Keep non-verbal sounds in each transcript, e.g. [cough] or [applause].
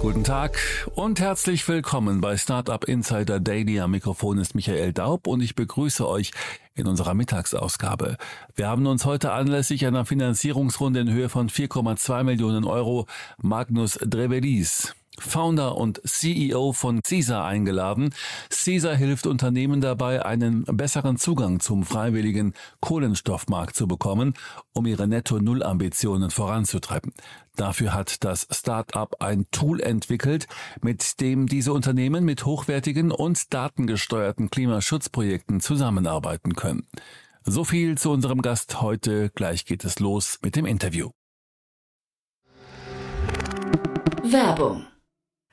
Guten Tag und herzlich willkommen bei Startup Insider Daily. Am Mikrofon ist Michael Daub und ich begrüße euch in unserer Mittagsausgabe. Wir haben uns heute anlässlich einer Finanzierungsrunde in Höhe von 4,2 Millionen Euro Magnus Drevelis, Founder und CEO von CISA eingeladen. CISA hilft Unternehmen dabei, einen besseren Zugang zum freiwilligen Kohlenstoffmarkt zu bekommen, um ihre Netto-Null-Ambitionen voranzutreiben. Dafür hat das Start-up ein Tool entwickelt, mit dem diese Unternehmen mit hochwertigen und datengesteuerten Klimaschutzprojekten zusammenarbeiten können. So viel zu unserem Gast heute. Gleich geht es los mit dem Interview. Werbung.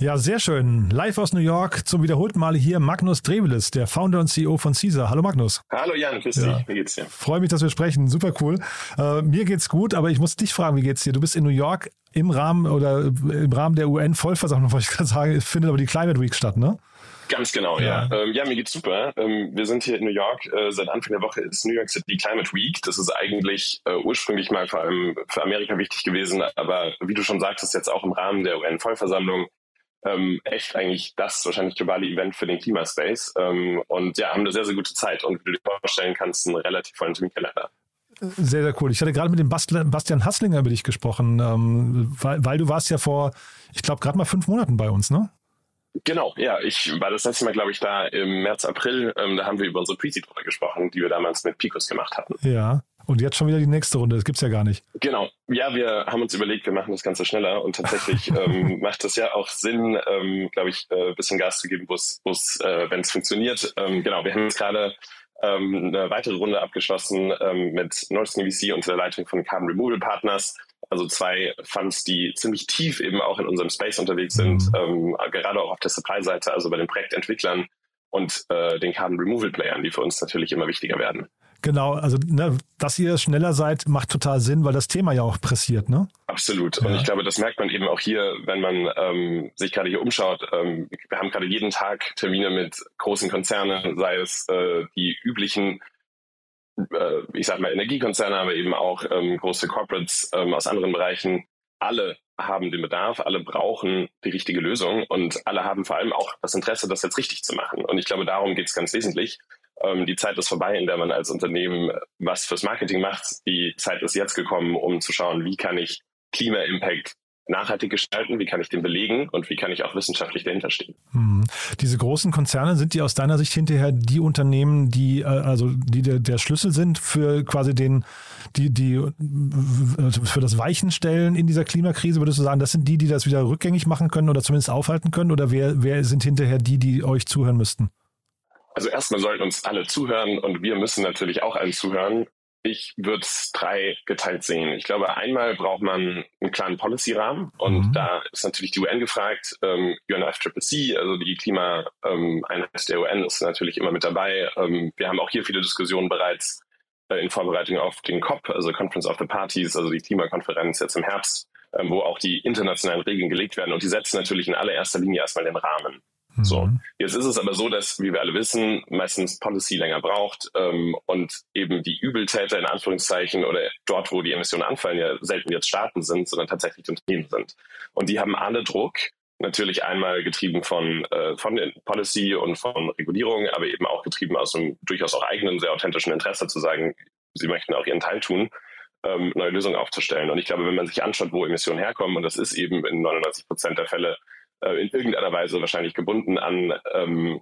Ja, sehr schön. Live aus New York zum wiederholten Male hier Magnus Drevelis, der Founder und CEO von Caesar. Hallo Magnus. Hallo Jan, grüß Ja. dich. Wie geht's dir? Freue mich, dass wir sprechen. Super cool. Äh, mir geht's gut, aber ich muss dich fragen, wie geht's dir? Du bist in New York im Rahmen oder im Rahmen der UN-Vollversammlung, [laughs] wollte ich gerade sagen, findet aber die Climate Week statt, ne? Ganz genau, Ja. ja. Ähm, ja, mir geht's super. Ähm, wir sind hier in New York. Äh, seit Anfang der Woche ist New York City Climate Week. Das ist eigentlich äh, ursprünglich mal vor allem für Amerika wichtig gewesen, aber wie du schon sagtest, jetzt auch im Rahmen der UN-Vollversammlung ähm, echt eigentlich das wahrscheinlich globale Event für den Klimaspace. Ähm, und ja, haben eine sehr, sehr gute Zeit und wie du dir vorstellen kannst, einen relativ vollen Terminkalender. Sehr, sehr cool. Ich hatte gerade mit dem Bast- Bastian Hasslinger über dich gesprochen, ähm, weil, weil du warst ja vor, ich glaube, gerade mal fünf Monaten bei uns, ne? Genau, ja, ich war das letzte Mal, glaube ich, da im März, April. Ähm, da haben wir über unsere Pre-Seed-Runde gesprochen, die wir damals mit Picos gemacht hatten. Ja. Und jetzt schon wieder die nächste Runde. Das gibt's ja gar nicht. Genau. Ja, wir haben uns überlegt, wir machen das Ganze schneller und tatsächlich [laughs] ähm, macht es ja auch Sinn, ähm, glaube ich, äh, ein bisschen Gas zu geben, wo es, äh, wenn es funktioniert. Ähm, genau, wir haben jetzt gerade ähm, eine weitere Runde abgeschlossen ähm, mit Northern VC unter der Leitung von Carbon Removal Partners. Also zwei Funds, die ziemlich tief eben auch in unserem Space unterwegs sind, ähm, gerade auch auf der Supply-Seite, also bei den Projektentwicklern und äh, den Carbon Removal Playern, die für uns natürlich immer wichtiger werden. Genau, also ne, dass ihr schneller seid, macht total Sinn, weil das Thema ja auch pressiert, ne? Absolut. Und Ja. ich glaube, das merkt man eben auch hier, wenn man ähm, sich gerade hier umschaut. Ähm, wir haben gerade jeden Tag Termine mit großen Konzernen, sei es äh, die üblichen, äh, ich sag mal, Energiekonzerne, aber eben auch ähm, große Corporates ähm, aus anderen Bereichen. Alle haben den Bedarf, alle brauchen die richtige Lösung und alle haben vor allem auch das Interesse, das jetzt richtig zu machen. Und ich glaube, darum geht es ganz wesentlich. Ähm, die Zeit ist vorbei, in der man als Unternehmen was fürs Marketing macht. Die Zeit ist jetzt gekommen, um zu schauen, wie kann ich Klima-Impact nachhaltig gestalten, wie kann ich den belegen und wie kann ich auch wissenschaftlich dahinter stehen. Hm. Diese großen Konzerne, sind die aus deiner Sicht hinterher die Unternehmen, die äh, also die der, der Schlüssel sind für quasi den, die, die äh, für das Weichenstellen in dieser Klimakrise, würdest du sagen, das sind die, die das wieder rückgängig machen können oder zumindest aufhalten können? Oder wer, wer sind hinterher die, die euch zuhören müssten? Also erstmal sollten uns alle zuhören und wir müssen natürlich auch allen zuhören. Ich würde es drei geteilt sehen. Ich glaube, einmal braucht man einen klaren Policy-Rahmen und Mhm. da ist natürlich die UN gefragt. Ähm, UNFCCC, also die Klimaeinheit der UN, ist natürlich immer mit dabei. Ähm, wir haben auch hier viele Diskussionen bereits äh, in Vorbereitung auf den COP, also Conference of the Parties, also die Klimakonferenz jetzt im Herbst, ähm, wo auch die internationalen Regeln gelegt werden und die setzen natürlich in allererster Linie erstmal den Rahmen. So. Mhm. Jetzt ist es aber so, dass, wie wir alle wissen, meistens Policy länger braucht ähm, und eben die Übeltäter in Anführungszeichen oder dort, wo die Emissionen anfallen, ja selten jetzt Staaten sind, sondern tatsächlich die Unternehmen sind. Und die haben alle Druck, Natürlich einmal getrieben von, äh, von Policy und von Regulierung, aber eben auch getrieben aus einem durchaus auch eigenen, sehr authentischen Interesse zu sagen, sie möchten auch ihren Teil tun, ähm, neue Lösungen aufzustellen. Und ich glaube, wenn man sich anschaut, wo Emissionen herkommen, und das ist eben in 99 Prozent der Fälle äh, in irgendeiner Weise wahrscheinlich gebunden an, ähm,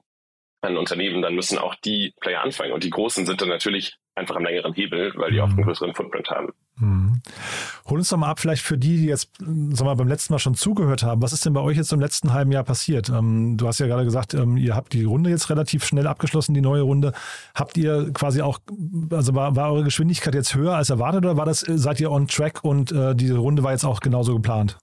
an Unternehmen, dann müssen auch die Player anfangen. Und die Großen sind dann natürlich einfach am längeren Hebel, weil die oft einen mhm. größeren Footprint haben. Mhm. Hol uns doch mal ab, vielleicht für die, die jetzt sag mal, beim letzten Mal schon zugehört haben. Was ist denn bei euch jetzt im letzten halben Jahr passiert? Ähm, du hast ja gerade gesagt, ähm, ihr habt die Runde jetzt relativ schnell abgeschlossen, die neue Runde. Habt ihr quasi auch, also war, war eure Geschwindigkeit jetzt höher als erwartet oder war das, seid ihr on track und äh, diese Runde war jetzt auch genauso geplant?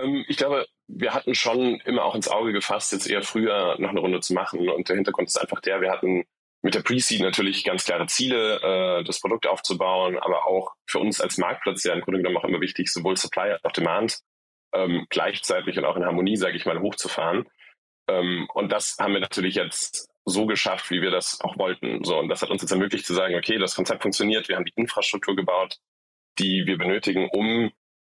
Ähm, ich glaube, wir hatten schon immer auch ins Auge gefasst, jetzt eher früher noch eine Runde zu machen. Und der Hintergrund ist einfach der, wir hatten mit der Pre-Seed natürlich ganz klare Ziele, äh, das Produkt aufzubauen, aber auch für uns als Marktplatz ja im Grunde genommen auch immer wichtig, sowohl Supply als auch Demand ähm, gleichzeitig und auch in Harmonie, sage ich mal, hochzufahren. Ähm, und das haben wir natürlich jetzt so geschafft, wie wir das auch wollten. So, und das hat uns jetzt ermöglicht zu sagen, okay, das Konzept funktioniert, wir haben die Infrastruktur gebaut, die wir benötigen, um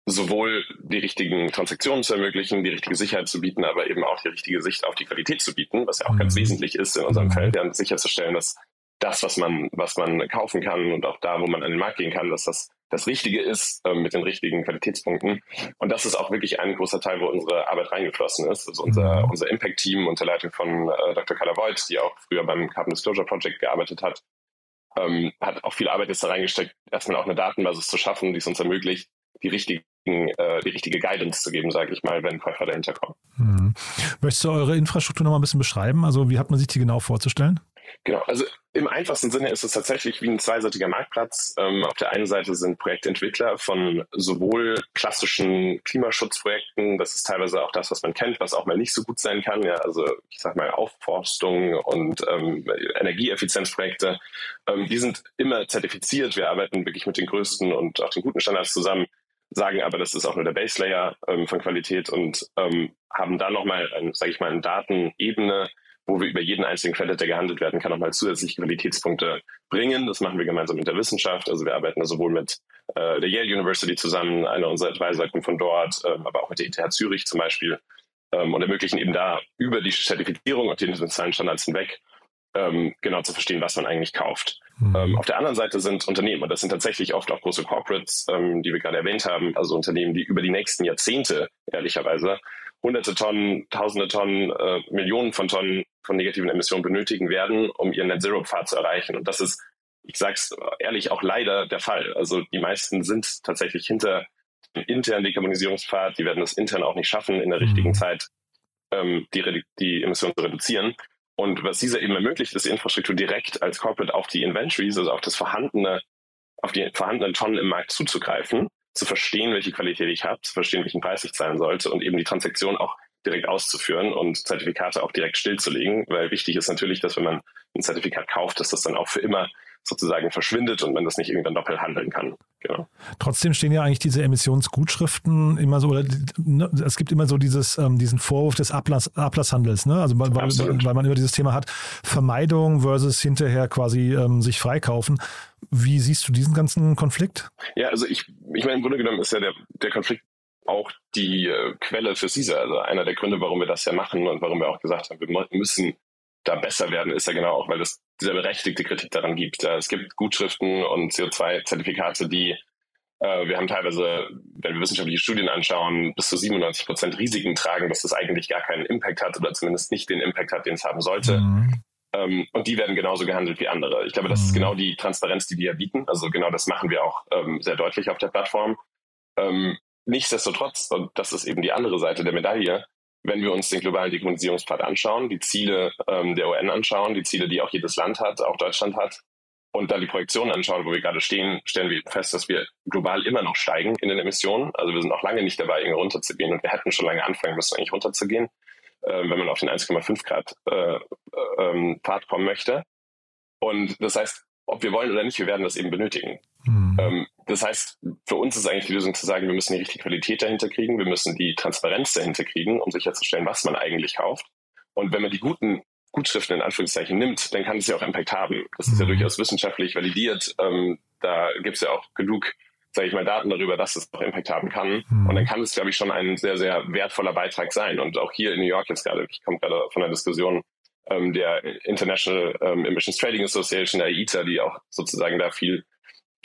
sowohl die richtigen Transaktionen zu ermöglichen, die richtige Sicherheit zu bieten, aber eben auch die richtige Sicht auf die Qualität zu bieten, was ja auch mhm. ganz wesentlich ist in unserem mhm. Feld, ja, sicherzustellen, dass das, was man, was man kaufen kann und auch da, wo man an den Markt gehen kann, dass das das Richtige ist äh, mit den richtigen Qualitätspunkten. Und das ist auch wirklich ein großer Teil, wo unsere Arbeit reingeflossen ist. Also unser, mhm. unser Impact-Team unter Leitung von äh, Dr. Carla Voigt, die auch früher beim Carbon Disclosure Project gearbeitet hat, ähm, hat auch viel Arbeit jetzt da reingesteckt, erstmal auch eine Datenbasis zu schaffen, die es uns ermöglicht, die richtigen, äh, die richtige Guidance zu geben, sage ich mal, wenn Käufer dahinter kommen. Mhm. Möchtest du eure Infrastruktur noch mal ein bisschen beschreiben? Also wie hat man sich die genau vorzustellen? Genau, also im einfachsten Sinne ist es tatsächlich wie ein zweiseitiger Marktplatz. Ähm, auf der einen Seite sind Projektentwickler von sowohl klassischen Klimaschutzprojekten, das ist teilweise auch das, was man kennt, was auch mal nicht so gut sein kann, ja, also ich sag mal Aufforstung und ähm, Energieeffizienzprojekte, ähm, die sind immer zertifiziert. Wir arbeiten wirklich mit den größten und auch den guten Standards zusammen, sagen aber, das ist auch nur der Base Layer ähm, von Qualität und ähm, haben da nochmal, sage ich mal, eine Datenebene, wo wir über jeden einzelnen Credit, der gehandelt werden kann, nochmal zusätzliche Qualitätspunkte bringen. Das machen wir gemeinsam mit der Wissenschaft. Also wir arbeiten da sowohl mit äh, der Yale University zusammen, einer unserer Advisor kommt von dort, ähm, aber auch mit der ETH Zürich zum Beispiel ähm, und ermöglichen eben da über die Zertifizierung und die internationalen Standards hinweg ähm, genau zu verstehen, was man eigentlich kauft. Mhm. Ähm, auf der anderen Seite sind Unternehmen, und das sind tatsächlich oft auch große Corporates, ähm, die wir gerade erwähnt haben, also Unternehmen, die über die nächsten Jahrzehnte, ehrlicherweise, hunderte Tonnen, tausende Tonnen, äh, Millionen von Tonnen von negativen Emissionen benötigen werden, um ihren Net Zero Pfad zu erreichen. Und das ist, ich sage es ehrlich, auch leider der Fall. Also die meisten sind tatsächlich hinter dem internen Dekarbonisierungspfad. Die werden es intern auch nicht schaffen, in der richtigen mhm. Zeit ähm, die, die Emissionen zu reduzieren. Und was dieser eben ermöglicht, ist Infrastruktur direkt als Corporate auf die Inventories, also auf das vorhandene, auf die vorhandenen Tonnen im Markt zuzugreifen zu verstehen, welche Qualität ich habe, zu verstehen, welchen Preis ich zahlen sollte und eben die Transaktion auch direkt auszuführen und Zertifikate auch direkt stillzulegen, weil wichtig ist natürlich, dass wenn man ein Zertifikat kauft, dass das dann auch für immer sozusagen verschwindet und man das nicht irgendwann doppelt handeln kann. Genau. Trotzdem stehen ja eigentlich diese Emissionsgutschriften immer so, oder ne, es gibt immer so dieses, ähm, diesen Vorwurf des Ablass, Ablasshandels, ne? Also weil, weil, man immer dieses Thema hat, Vermeidung versus hinterher quasi ähm, sich freikaufen. Wie siehst du diesen ganzen Konflikt? Ja, also ich, ich meine, im Grunde genommen ist ja der, der Konflikt auch die äh, Quelle für CISA. Also einer der Gründe, warum wir das ja machen und warum wir auch gesagt haben, wir müssen da besser werden, ist ja genau auch, weil es dieser berechtigte Kritik daran gibt. Es gibt Gutschriften und CO2-Zertifikate, die äh, wir haben teilweise, wenn wir wissenschaftliche Studien anschauen, bis zu 97 Prozent Risiken tragen, dass das eigentlich gar keinen Impact hat oder zumindest nicht den Impact hat, den es haben sollte. Mhm. Ähm, und die werden genauso gehandelt wie andere. Ich glaube, das ist mhm. genau die Transparenz, die wir bieten. Also genau das machen wir auch ähm, sehr deutlich auf der Plattform. Ähm, nichtsdestotrotz, und das ist eben die andere Seite der Medaille, wenn wir uns den globalen Dekarbonisierungspfad anschauen, die Ziele ähm, der UN anschauen, die Ziele, die auch jedes Land hat, auch Deutschland hat, und dann die Projektionen anschauen, wo wir gerade stehen, stellen wir fest, dass wir global immer noch steigen in den Emissionen. Also wir sind noch lange nicht dabei, irgendwie runterzugehen und wir hätten schon lange anfangen müssen, eigentlich runterzugehen, äh, wenn man auf den 1,5 Grad äh, äh, ähm, Pfad kommen möchte. Und das heißt, ob wir wollen oder nicht, wir werden das eben benötigen. Mhm. Ähm, das heißt, für uns ist eigentlich die Lösung zu sagen, wir müssen die richtige Qualität dahinter kriegen, wir müssen die Transparenz dahinter kriegen, um sicherzustellen, was man eigentlich kauft. Und wenn man die guten Gutschriften in Anführungszeichen nimmt, dann kann es ja auch Impact haben. Das ist ja mhm. durchaus wissenschaftlich validiert. Ähm, da gibt es ja auch genug sage ich mal, Daten darüber, dass es auch Impact haben kann. Mhm. Und dann kann es, glaube ich, schon ein sehr, sehr wertvoller Beitrag sein. Und auch hier in New York jetzt gerade, ich komme gerade von der Diskussion ähm, der International ähm, Emissions Trading Association, der ITA, die auch sozusagen da viel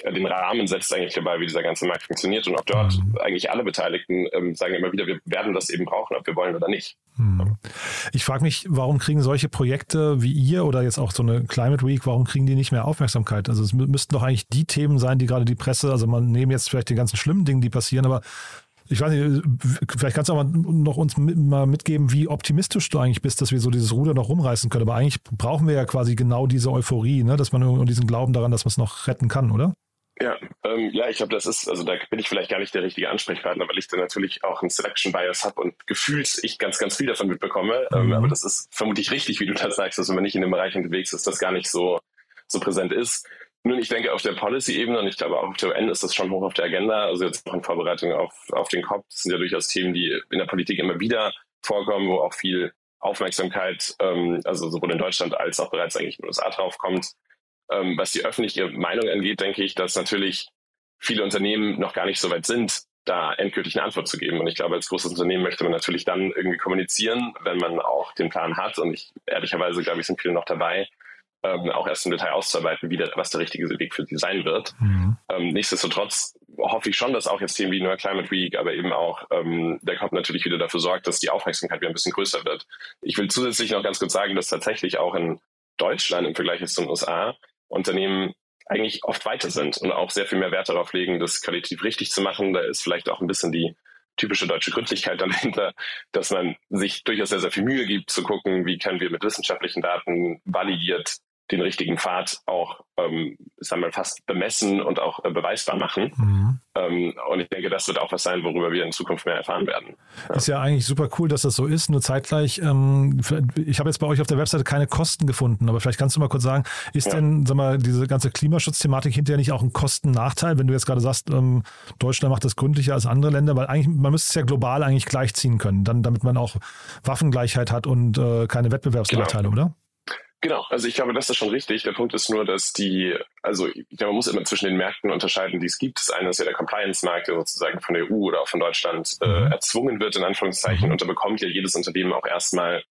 den Rahmen setzt eigentlich dabei, wie dieser ganze Markt funktioniert und auch dort mhm. eigentlich alle Beteiligten ähm, sagen immer wieder, wir werden das eben brauchen, ob wir wollen oder nicht. Mhm. Ich frage mich, warum kriegen solche Projekte wie ihr oder jetzt auch so eine Climate Week, warum kriegen die nicht mehr Aufmerksamkeit? Also es müssten doch eigentlich die Themen sein, die gerade die Presse, also man nehmen jetzt vielleicht die ganzen schlimmen Dinge, die passieren, aber ich weiß nicht, vielleicht kannst du aber noch uns mal mitgeben, wie optimistisch du eigentlich bist, dass wir so dieses Ruder noch rumreißen können. Aber eigentlich brauchen wir ja quasi genau diese Euphorie, ne? dass man irgendwie diesen Glauben daran, dass man es noch retten kann, oder? Ja, ähm, ja, ich glaube, das ist, also da bin ich vielleicht gar nicht der richtige Ansprechpartner, weil ich da natürlich auch einen Selection Bias habe und gefühlt ich ganz, ganz viel davon mitbekomme. Ähm, mhm. Aber das ist vermutlich richtig, wie du das sagst, dass wenn man nicht in dem Bereich unterwegs ist, das gar nicht so, so präsent ist. Nun, ich denke, auf der Policy-Ebene und ich glaube auch auf der UN ist das schon hoch auf der Agenda. Also jetzt auch in Vorbereitung auf, auf den COP. Das sind ja durchaus Themen, die in der Politik immer wieder vorkommen, wo auch viel Aufmerksamkeit, ähm, also sowohl in Deutschland als auch bereits eigentlich in den USA draufkommt. Ähm, was die öffentliche Meinung angeht, denke ich, dass natürlich viele Unternehmen noch gar nicht so weit sind, da endgültig eine Antwort zu geben. Und ich glaube, als großes Unternehmen möchte man natürlich dann irgendwie kommunizieren, wenn man auch den Plan hat. Und ich ehrlicherweise, glaube ich, sind viele noch dabei, ähm, auch erst im Detail auszuarbeiten, wie der, was der richtige Weg für sie sein wird. Mhm. Ähm, nichtsdestotrotz hoffe ich schon, dass auch jetzt Themen wie Neuer Climate Week, aber eben auch ähm, der COP natürlich wieder dafür sorgt, dass die Aufmerksamkeit wieder ein bisschen größer wird. Ich will zusätzlich noch ganz kurz sagen, dass tatsächlich auch in Deutschland im Vergleich zu den USA Unternehmen eigentlich oft weiter sind und auch sehr viel mehr Wert darauf legen, das qualitativ richtig zu machen. Da ist vielleicht auch ein bisschen die typische deutsche Gründlichkeit [laughs] dahinter, dass man sich durchaus sehr, sehr viel Mühe gibt, zu gucken, wie können wir mit wissenschaftlichen Daten validiert den richtigen Pfad auch, ähm, sagen wir fast bemessen und auch äh, beweisbar machen. Mhm. Ähm, und ich denke, das wird auch was sein, worüber wir in Zukunft mehr erfahren werden. Ja. Ist ja eigentlich super cool, dass das so ist. Nur zeitgleich, ähm, ich habe jetzt bei euch auf der Webseite keine Kosten gefunden, aber vielleicht kannst du mal kurz sagen, ist ja. denn, sag mal, diese ganze Klimaschutzthematik hinterher nicht auch ein Kostennachteil, wenn du jetzt gerade sagst, ähm, Deutschland macht das gründlicher als andere Länder, weil eigentlich, man müsste es ja global eigentlich gleichziehen können, dann, damit man auch Waffengleichheit hat und äh, keine Wettbewerbsnachteile, genau. oder? Genau, also ich glaube, das ist schon richtig. Der Punkt ist nur, dass die, also ich glaube, man muss immer zwischen den Märkten unterscheiden, die es gibt. Das eine ist ja der Compliance-Markt, der sozusagen von der EU oder auch von Deutschland äh, mhm. erzwungen wird, in Anführungszeichen. Mhm. Und da bekommt ja jedes Unternehmen auch erstmal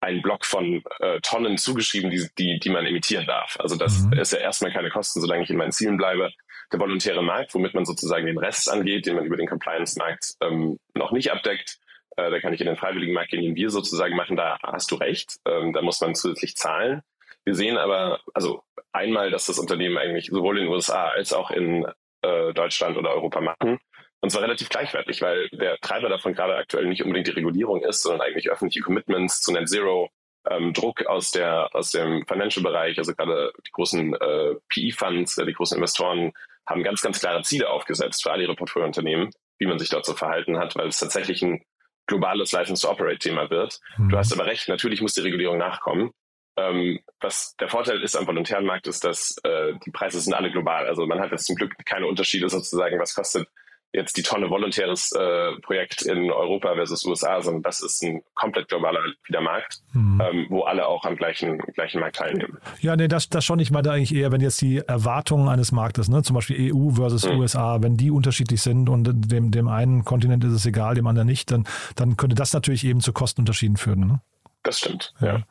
einen Block von äh, Tonnen zugeschrieben, die, die, die man emittieren darf. Also das mhm. ist ja erstmal keine Kosten, solange ich in meinen Zielen bleibe. Der volontäre Markt, womit man sozusagen den Rest angeht, den man über den Compliance-Markt ähm, noch nicht abdeckt, äh, da kann ich in den freiwilligen Markt gehen, den wir sozusagen machen, da hast du recht. Ähm, da muss man zusätzlich zahlen. Wir sehen aber, also einmal, dass das Unternehmen eigentlich sowohl in den USA als auch in äh, Deutschland oder Europa machen. Und zwar relativ gleichwertig, weil der Treiber davon gerade aktuell nicht unbedingt die Regulierung ist, sondern eigentlich öffentliche Commitments zu Net Zero, ähm, Druck aus der aus dem Financial-Bereich, also gerade die großen äh, PE-Funds, äh, die großen Investoren haben ganz, ganz klare Ziele aufgesetzt für alle ihre Portfoliounternehmen, wie man sich dort zu verhalten hat, weil es tatsächlich ein globales License-to-Operate-Thema wird. Mhm. Du hast aber recht, natürlich muss die Regulierung nachkommen. Ähm, was der Vorteil ist am volontären Markt, ist, dass äh, die Preise sind alle global. Also man hat jetzt zum Glück keine Unterschiede sozusagen, was kostet jetzt die Tonne volontäres äh, Projekt in Europa versus USA, sondern das ist ein komplett globaler Wiedermarkt, mhm. ähm, wo alle auch am gleichen, gleichen Markt teilnehmen. Ja, nee, das, das schon. Ich meine eigentlich eher, wenn jetzt die Erwartungen eines Marktes, ne, zum Beispiel EU versus mhm. USA, wenn die unterschiedlich sind und dem, dem einen Kontinent ist es egal, dem anderen nicht, dann, dann könnte das natürlich eben zu Kostenunterschieden führen. Ne? Das stimmt, ja.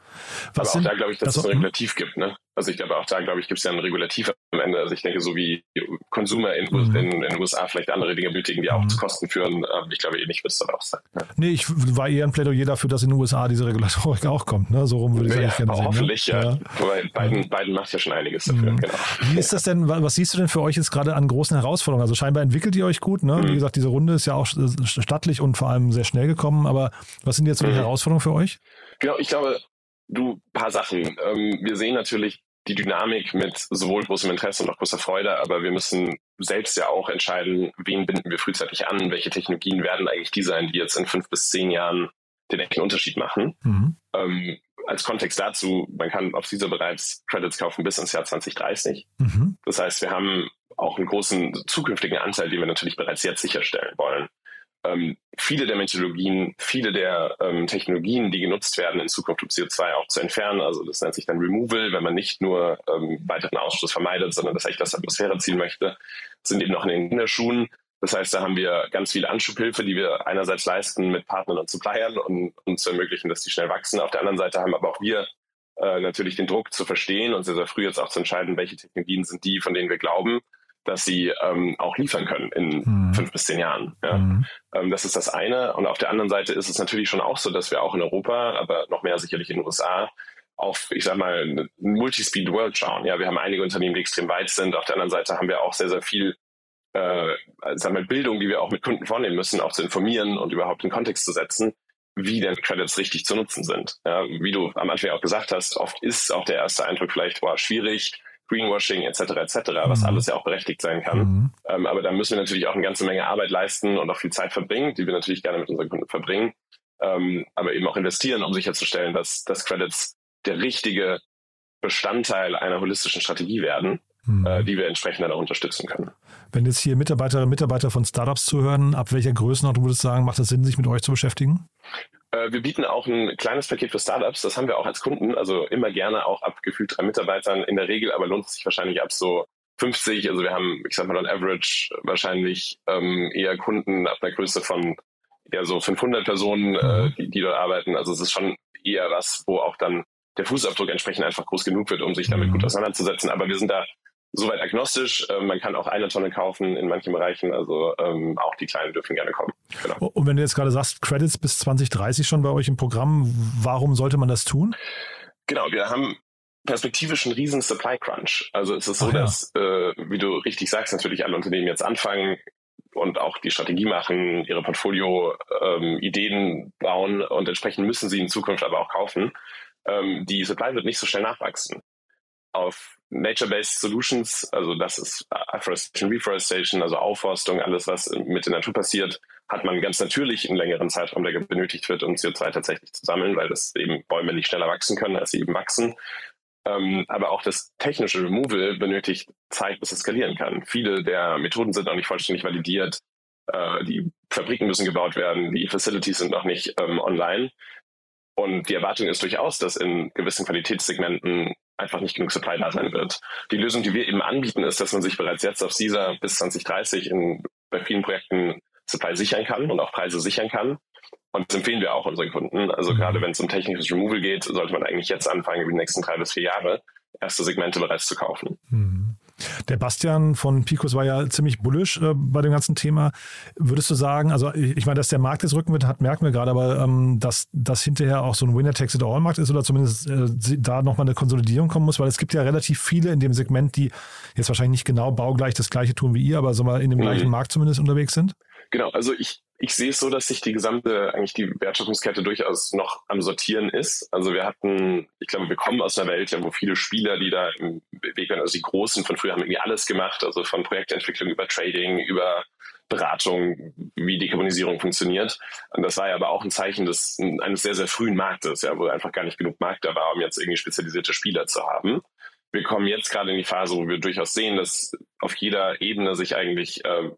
Was Aber auch da glaube ich, dass es ein Regulativ gibt, ne? Also ich glaube auch da, glaube ich, gibt es ja ein Regulativ am Ende. Also ich denke, so wie Konsumer in, mhm. in, den USA vielleicht andere Dinge benötigen, die auch mhm. zu Kosten führen, ähm, ich glaube ähnlich wird es dann auch sein. Ja. Nee, ich war eher ein Plädoyer dafür, dass in den USA diese Regulatorik auch kommt, ne? So rum würde ich ja, gerne sehen. Ne? Hoffentlich, ne? ja. ja. Wobei Biden, Biden macht ja schon einiges dafür, mhm. genau. Wie ist das denn, was siehst du denn für euch jetzt gerade an großen Herausforderungen? Also scheinbar entwickelt ihr euch gut, ne? Mhm. Wie gesagt, diese Runde ist ja auch stattlich und vor allem sehr schnell gekommen, aber was sind jetzt so die mhm. Herausforderungen für euch? Genau, ich glaube, du, paar Sachen. Ähm, wir sehen natürlich die Dynamik mit sowohl großem Interesse und auch großer Freude, aber wir müssen selbst ja auch entscheiden, wen binden wir frühzeitig an, welche Technologien werden eigentlich die sein, die jetzt in fünf bis zehn Jahren den echten Unterschied machen. Mhm. Ähm, als Kontext dazu, man kann auf dieser bereits Credits kaufen bis ins Jahr 2030. Mhm. Das heißt, wir haben auch einen großen zukünftigen Anteil, den wir natürlich bereits jetzt sicherstellen wollen. Ähm, viele der Methodologien, viele der ähm, Technologien, die genutzt werden, in Zukunft um CO2 auch zu entfernen. Also das nennt sich dann Removal, wenn man nicht nur ähm, weiteren Ausstoß vermeidet, sondern das echt aus der Atmosphäre ziehen möchte, sind eben noch in den Kinderschuhen. Das heißt, da haben wir ganz viel Anschubhilfe, die wir einerseits leisten mit Partnern und Suppliern, um uns zu ermöglichen, dass die schnell wachsen. Auf der anderen Seite haben aber auch wir äh, natürlich den Druck zu verstehen und sehr, sehr früh jetzt auch zu entscheiden, welche Technologien sind die, von denen wir glauben, dass sie ähm, auch liefern können in mhm. fünf bis zehn Jahren. Ja. Mhm. Ähm, das ist das eine. Und auf der anderen Seite ist es natürlich schon auch so, dass wir auch in Europa, aber noch mehr sicherlich in den USA, auf, ich sag mal, Multispeed World schauen. Ja, wir haben einige Unternehmen, die extrem weit sind. Auf der anderen Seite haben wir auch sehr, sehr viel äh, sagen wir, Bildung, die wir auch mit Kunden vornehmen müssen, auch zu informieren und überhaupt in Kontext zu setzen, wie denn Credits richtig zu nutzen sind. Ja, wie du am Anfang auch gesagt hast, oft ist auch der erste Eindruck vielleicht, boah, schwierig, Greenwashing etc. etc., was mhm. alles ja auch berechtigt sein kann. Mhm. Ähm, aber da müssen wir natürlich auch eine ganze Menge Arbeit leisten und auch viel Zeit verbringen, die wir natürlich gerne mit unseren Kunden verbringen, ähm, aber eben auch investieren, um sicherzustellen, dass, dass Credits der richtige Bestandteil einer holistischen Strategie werden, mhm. äh, die wir entsprechend dann auch unterstützen können. Wenn jetzt hier Mitarbeiterinnen und Mitarbeiter von Startups zuhören, ab welcher Größenordnung würdest du sagen, macht es Sinn, sich mit euch zu beschäftigen? Äh, wir bieten auch ein kleines Paket für Startups. Das haben wir auch als Kunden. Also immer gerne auch ab gefühlt drei Mitarbeitern in der Regel, aber lohnt es sich wahrscheinlich ab so 50. Also wir haben, ich sag mal, on average wahrscheinlich ähm, eher Kunden ab einer Größe von eher so 500 Personen, äh, mhm. die, die dort arbeiten. Also es ist schon eher was, wo auch dann der Fußabdruck entsprechend einfach groß genug wird, um sich damit mhm. gut auseinanderzusetzen. Aber wir sind da soweit agnostisch. Äh, man kann auch eine Tonne kaufen in manchen Bereichen. Also ähm, auch die Kleinen dürfen gerne kommen. Genau. Und wenn du jetzt gerade sagst, Credits bis 2030 schon bei euch im Programm, warum sollte man das tun? Genau, wir haben perspektivisch einen riesen Supply Crunch. Also es ist so, ja. dass, äh, wie du richtig sagst, natürlich alle Unternehmen jetzt anfangen und auch die Strategie machen, ihre Portfolio-Ideen ähm, bauen und entsprechend müssen sie in Zukunft aber auch kaufen. Ähm, die Supply wird nicht so schnell nachwachsen. Auf Nature-Based Solutions, also das ist Afforestation, Reforestation, also Aufforstung, alles, was mit der Natur passiert, hat man ganz natürlich einen längeren Zeitraum, der benötigt wird, um CO2 tatsächlich zu sammeln, weil das eben Bäume nicht schneller wachsen können, als sie eben wachsen. Ähm, aber auch das technische Removal benötigt Zeit, bis es skalieren kann. Viele der Methoden sind noch nicht vollständig validiert. Äh, die Fabriken müssen gebaut werden, die Facilities sind noch nicht ähm, online. Und die Erwartung ist durchaus, dass in gewissen Qualitätssegmenten einfach nicht genug Supply da sein wird. Die Lösung, die wir eben anbieten, ist, dass man sich bereits jetzt auf CISA bis 2030 in, bei vielen Projekten Supply sichern kann und auch Preise sichern kann. Und das empfehlen wir auch unseren Kunden. Also gerade wenn es um technisches Removal geht, sollte man eigentlich jetzt anfangen, über die nächsten drei bis vier Jahre erste Segmente bereits zu kaufen. Mhm. Der Bastian von Picos war ja ziemlich bullisch äh, bei dem ganzen Thema. Würdest du sagen, also ich, ich meine, dass der Markt jetzt rücken wird, hat, merken wir gerade, aber ähm, dass das hinterher auch so ein Winner-Takes-it-all-Markt ist oder zumindest äh, da nochmal eine Konsolidierung kommen muss, weil es gibt ja relativ viele in dem Segment, die jetzt wahrscheinlich nicht genau baugleich das gleiche tun wie ihr, aber so mal in dem mhm. gleichen Markt zumindest unterwegs sind? Genau, also ich, ich sehe es so, dass sich die gesamte, eigentlich die Wertschöpfungskette durchaus noch am Sortieren ist. Also wir hatten, ich glaube, wir kommen aus einer Welt, ja, wo viele Spieler, die da im Weg waren, also die Großen von früher haben irgendwie alles gemacht, also von Projektentwicklung über Trading, über Beratung, wie Dekarbonisierung funktioniert. Und das war ja aber auch ein Zeichen des, eines sehr, sehr frühen Marktes, ja, wo einfach gar nicht genug Markt da war, um jetzt irgendwie spezialisierte Spieler zu haben. Wir kommen jetzt gerade in die Phase, wo wir durchaus sehen, dass auf jeder Ebene sich eigentlich äh,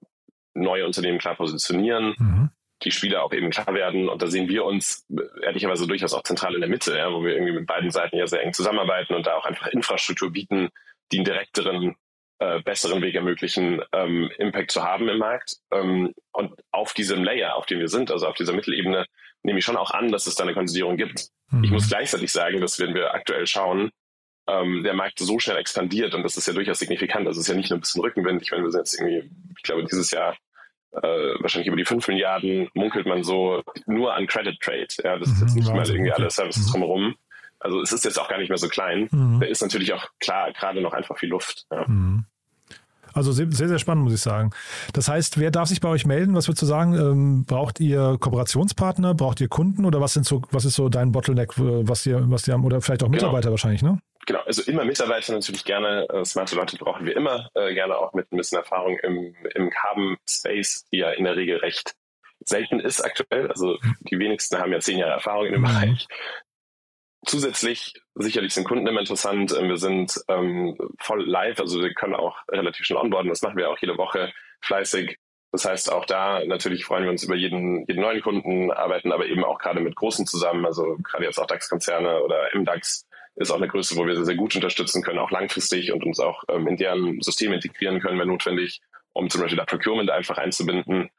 neue Unternehmen klar positionieren, mhm. die Spieler auch eben klar werden. Und da sehen wir uns ehrlicherweise durchaus auch zentral in der Mitte, ja, wo wir irgendwie mit beiden Seiten ja sehr eng zusammenarbeiten und da auch einfach Infrastruktur bieten, die einen direkteren, äh, besseren Weg ermöglichen, ähm, Impact zu haben im Markt. Ähm, und auf diesem Layer, auf dem wir sind, also auf dieser Mittelebene, nehme ich schon auch an, dass es da eine Konsolidierung gibt. Mhm. Ich muss gleichzeitig sagen, dass wenn wir aktuell schauen, ähm, der Markt so schnell expandiert und das ist ja durchaus signifikant. Das ist ja nicht nur ein bisschen Rückenwind. Ich meine, wir sind jetzt irgendwie, ich glaube, dieses Jahr äh, wahrscheinlich über die 5 Milliarden munkelt man so nur an Credit Trade. Ja, das ist jetzt mhm, nicht mal irgendwie alle Services mhm. drumherum. Also es ist jetzt auch gar nicht mehr so klein. Mhm. Da ist natürlich auch klar gerade noch einfach viel Luft. Ja. Mhm. Also sehr, sehr spannend, muss ich sagen. Das heißt, wer darf sich bei euch melden? Was würdest du sagen? Ähm, braucht ihr Kooperationspartner? Braucht ihr Kunden? Oder was sind so, was ist so dein Bottleneck, äh, was ihr, was ihr haben? Oder vielleicht auch genau. Mitarbeiter genau. wahrscheinlich, ne? Genau, also immer Mitarbeiter natürlich gerne. Äh, smarte Leute brauchen wir immer, äh, gerne auch mit ein bisschen Erfahrung im, im Carbon-Space, die ja in der Regel recht selten ist aktuell. Also die wenigsten haben ja zehn Jahre Erfahrung in dem mhm. Bereich. Zusätzlich sicherlich sind Kunden immer interessant. Wir sind ähm, voll live, also wir können auch relativ schnell onboarden. Das machen wir auch jede Woche fleißig. Das heißt, auch da natürlich freuen wir uns über jeden, jeden neuen Kunden, arbeiten aber eben auch gerade mit Großen zusammen, also gerade jetzt auch DAX-Konzerne oder MDAX ist auch eine Größe, wo wir sehr, sehr gut unterstützen können, auch langfristig und uns auch ähm, in deren System integrieren können, wenn notwendig, um zum Beispiel das Procurement einfach einzubinden.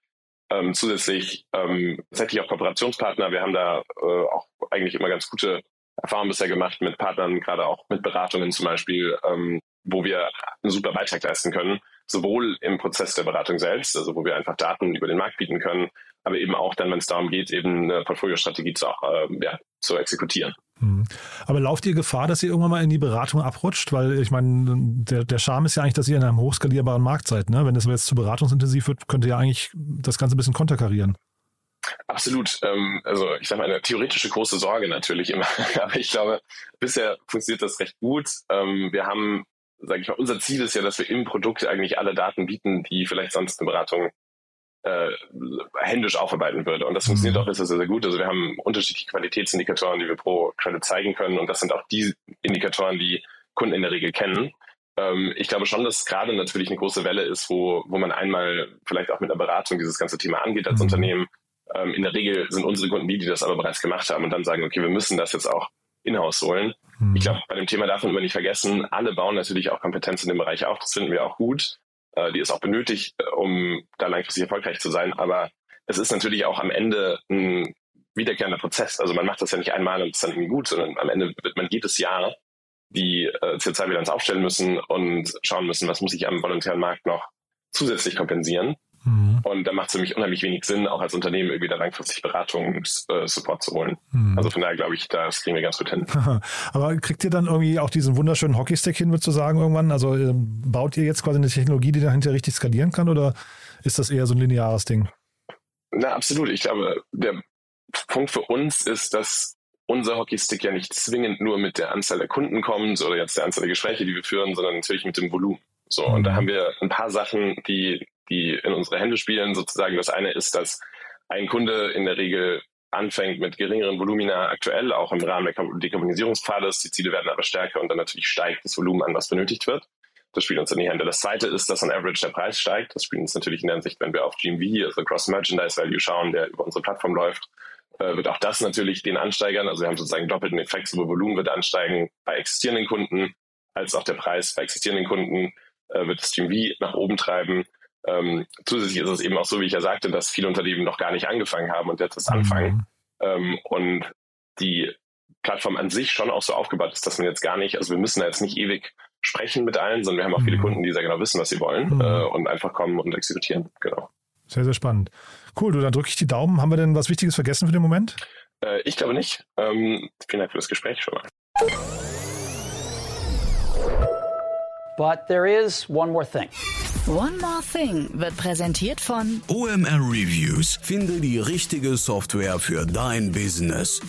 Ähm, zusätzlich ähm, tatsächlich auch Kooperationspartner. Wir haben da äh, auch eigentlich immer ganz gute Erfahrungen bisher gemacht mit Partnern, gerade auch mit Beratungen zum Beispiel, ähm, wo wir einen super Beitrag leisten können, sowohl im Prozess der Beratung selbst, also wo wir einfach Daten über den Markt bieten können, aber eben auch dann, wenn es darum geht, eben eine Portfoliostrategie zu, äh, ja, zu exekutieren. Hm. Aber lauft ihr Gefahr, dass ihr irgendwann mal in die Beratung abrutscht? Weil ich meine, der, der Charme ist ja eigentlich, dass ihr in einem hochskalierbaren Markt seid. Ne? Wenn das jetzt zu beratungsintensiv wird, könnt ihr ja eigentlich das Ganze ein bisschen konterkarieren. Absolut. Ähm, also ich sage mal, eine theoretische große Sorge natürlich immer. [laughs] Aber ich glaube, bisher funktioniert das recht gut. Ähm, wir haben, sage ich mal, unser Ziel ist ja, dass wir im Produkt eigentlich alle Daten bieten, die vielleicht sonst eine Beratung äh, händisch aufarbeiten würde. Und das funktioniert mhm. auch sehr, sehr gut. Also wir haben unterschiedliche Qualitätsindikatoren, die wir pro Credit zeigen können. Und das sind auch die Indikatoren, die Kunden in der Regel kennen. Ähm, ich glaube schon, dass es gerade natürlich eine große Welle ist, wo, wo man einmal vielleicht auch mit einer Beratung dieses ganze Thema angeht als mhm. Unternehmen. Ähm, in der Regel sind unsere Kunden die, die das aber bereits gemacht haben und dann sagen, okay, wir müssen das jetzt auch in-house holen. Mhm. Ich glaube, bei dem Thema darf man immer nicht vergessen, alle bauen natürlich auch Kompetenz in dem Bereich auf. Das finden wir auch gut. Äh, die ist auch benötigt, äh, um da langfristig erfolgreich zu sein. Aber es ist natürlich auch am Ende ein wiederkehrender Prozess. Also man macht das ja nicht einmal und ist dann irgendwie gut, sondern am Ende wird man jedes Jahr die äh, CO2-Bilanz aufstellen müssen und schauen müssen, was muss ich am volontären Markt noch zusätzlich kompensieren. Mhm. Und da macht es für mich unheimlich wenig Sinn, auch als Unternehmen irgendwie da langfristig Beratung äh, Support zu holen. Mhm. Also von daher glaube ich, das kriegen wir ganz gut hin. [laughs] Aber kriegt ihr dann irgendwie auch diesen wunderschönen Hockeystick hin, würdest du sagen, irgendwann? Also äh, baut ihr jetzt quasi eine Technologie, die dahinter richtig skalieren kann oder ist das eher so ein lineares Ding? Na, absolut. Ich glaube, der Punkt für uns ist, dass unser Hockeystick ja nicht zwingend nur mit der Anzahl der Kunden kommt oder jetzt der Anzahl der Gespräche, die wir führen, sondern natürlich mit dem Volumen. So, und da mhm. haben wir ein paar Sachen, die die in unsere Hände spielen. Sozusagen das eine ist, dass ein Kunde in der Regel anfängt mit geringeren Volumina aktuell, auch im Rahmen der Dekarbonisierungspfades. Die Ziele werden aber stärker und dann natürlich steigt das Volumen an, was benötigt wird. Das spielt uns in die Hände. Das zweite ist, dass on average der Preis steigt. Das spielt uns natürlich in der Hinsicht, wenn wir auf GMV, also Cross Merchandise Value schauen, der über unsere Plattform läuft, äh, wird auch das natürlich den ansteigern. Also wir haben sozusagen doppelten Effekt, sowohl Volumen wird ansteigen bei existierenden Kunden, als auch der Preis bei existierenden Kunden äh, wird das GMV nach oben treiben. Ähm, zusätzlich ist es eben auch so, wie ich ja sagte, dass viele Unternehmen noch gar nicht angefangen haben und jetzt das mhm. anfangen. Ähm, und die Plattform an sich schon auch so aufgebaut ist, dass man jetzt gar nicht, also wir müssen da jetzt nicht ewig sprechen mit allen, sondern wir haben auch viele mhm. Kunden, die sehr genau wissen, was sie wollen mhm. äh, und einfach kommen und exekutieren. Genau. Sehr, sehr spannend. Cool, du, dann drücke ich die Daumen. Haben wir denn was Wichtiges vergessen für den Moment? Äh, ich glaube nicht. Ähm, vielen Dank für das Gespräch schon mal. But there is one more thing. One More Thing wird präsentiert von OMR Reviews. Finde die richtige Software für dein Business.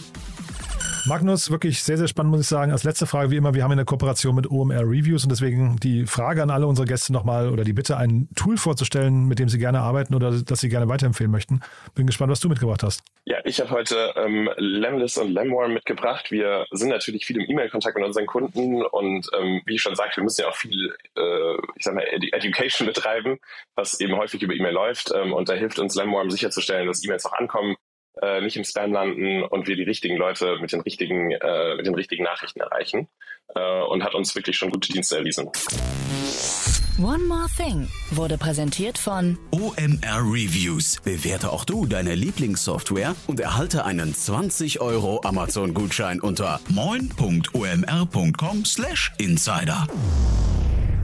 Magnus, wirklich sehr, sehr spannend, muss ich sagen. Als letzte Frage, wie immer, wir haben eine Kooperation mit OMR Reviews und deswegen die Frage an alle unsere Gäste nochmal oder die Bitte, ein Tool vorzustellen, mit dem sie gerne arbeiten oder das sie gerne weiterempfehlen möchten. Bin gespannt, was du mitgebracht hast. Ja, ich habe heute ähm, Lemlist und Lemworm mitgebracht. Wir sind natürlich viel im E-Mail-Kontakt mit unseren Kunden und ähm, wie ich schon sagte, wir müssen ja auch viel, äh, ich sag mal, Education betreiben, was eben häufig über E-Mail läuft. Ähm, und da hilft uns Lemworm sicherzustellen, dass E-Mails auch ankommen äh, nicht im Spam landen und wir die richtigen Leute mit den richtigen, äh, mit den richtigen Nachrichten erreichen äh, und hat uns wirklich schon gute Dienste erwiesen. One More Thing wurde präsentiert von OMR Reviews. Bewerte auch du deine Lieblingssoftware und erhalte einen 20 Euro Amazon-Gutschein unter moin.omr.com/insider.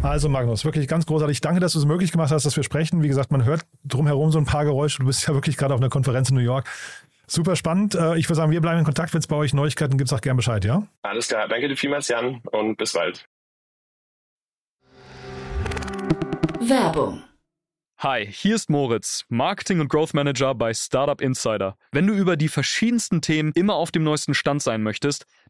Also Magnus, wirklich ganz großartig. Danke, dass du es möglich gemacht hast, dass wir sprechen. Wie gesagt, man hört drumherum so ein paar Geräusche. Du bist ja wirklich gerade auf einer Konferenz in New York. Super spannend. Äh, ich würde sagen, wir bleiben in Kontakt. Wenn es bei euch Neuigkeiten gibt, sag gerne Bescheid, ja? Alles klar. Danke dir vielmals, Jan, und bis bald. Werbung Hi, hier ist Moritz, Marketing und Growth Manager bei Startup Insider. Wenn du über die verschiedensten Themen immer auf dem neuesten Stand sein möchtest,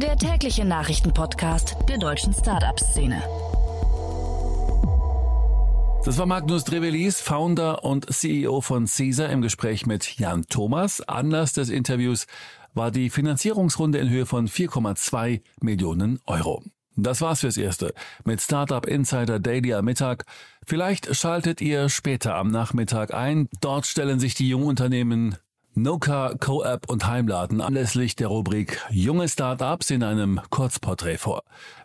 der tägliche Nachrichtenpodcast der deutschen Startup-Szene. Das war Magnus Drevelis, Founder und CEO von Caesar im Gespräch mit Jan Thomas. Anlass des Interviews war die Finanzierungsrunde in Höhe von 4,2 Millionen Euro. Das war's fürs Erste mit Startup Insider Daily am Mittag. Vielleicht schaltet ihr später am Nachmittag ein. Dort stellen sich die Jungunternehmen Noka, CoApp und Heimladen anlässlich der Rubrik Junge Startups in einem Kurzporträt vor.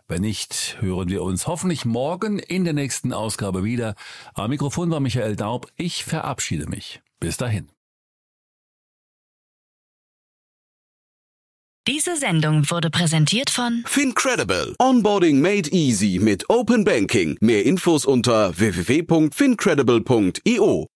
Wenn nicht, hören wir uns hoffentlich morgen in der nächsten Ausgabe wieder. Am Mikrofon war Michael Daub. Ich verabschiede mich. Bis dahin. Diese Sendung wurde präsentiert von Fincredible. Onboarding made easy mit Open Banking. Mehr Infos unter www.fincredible.io.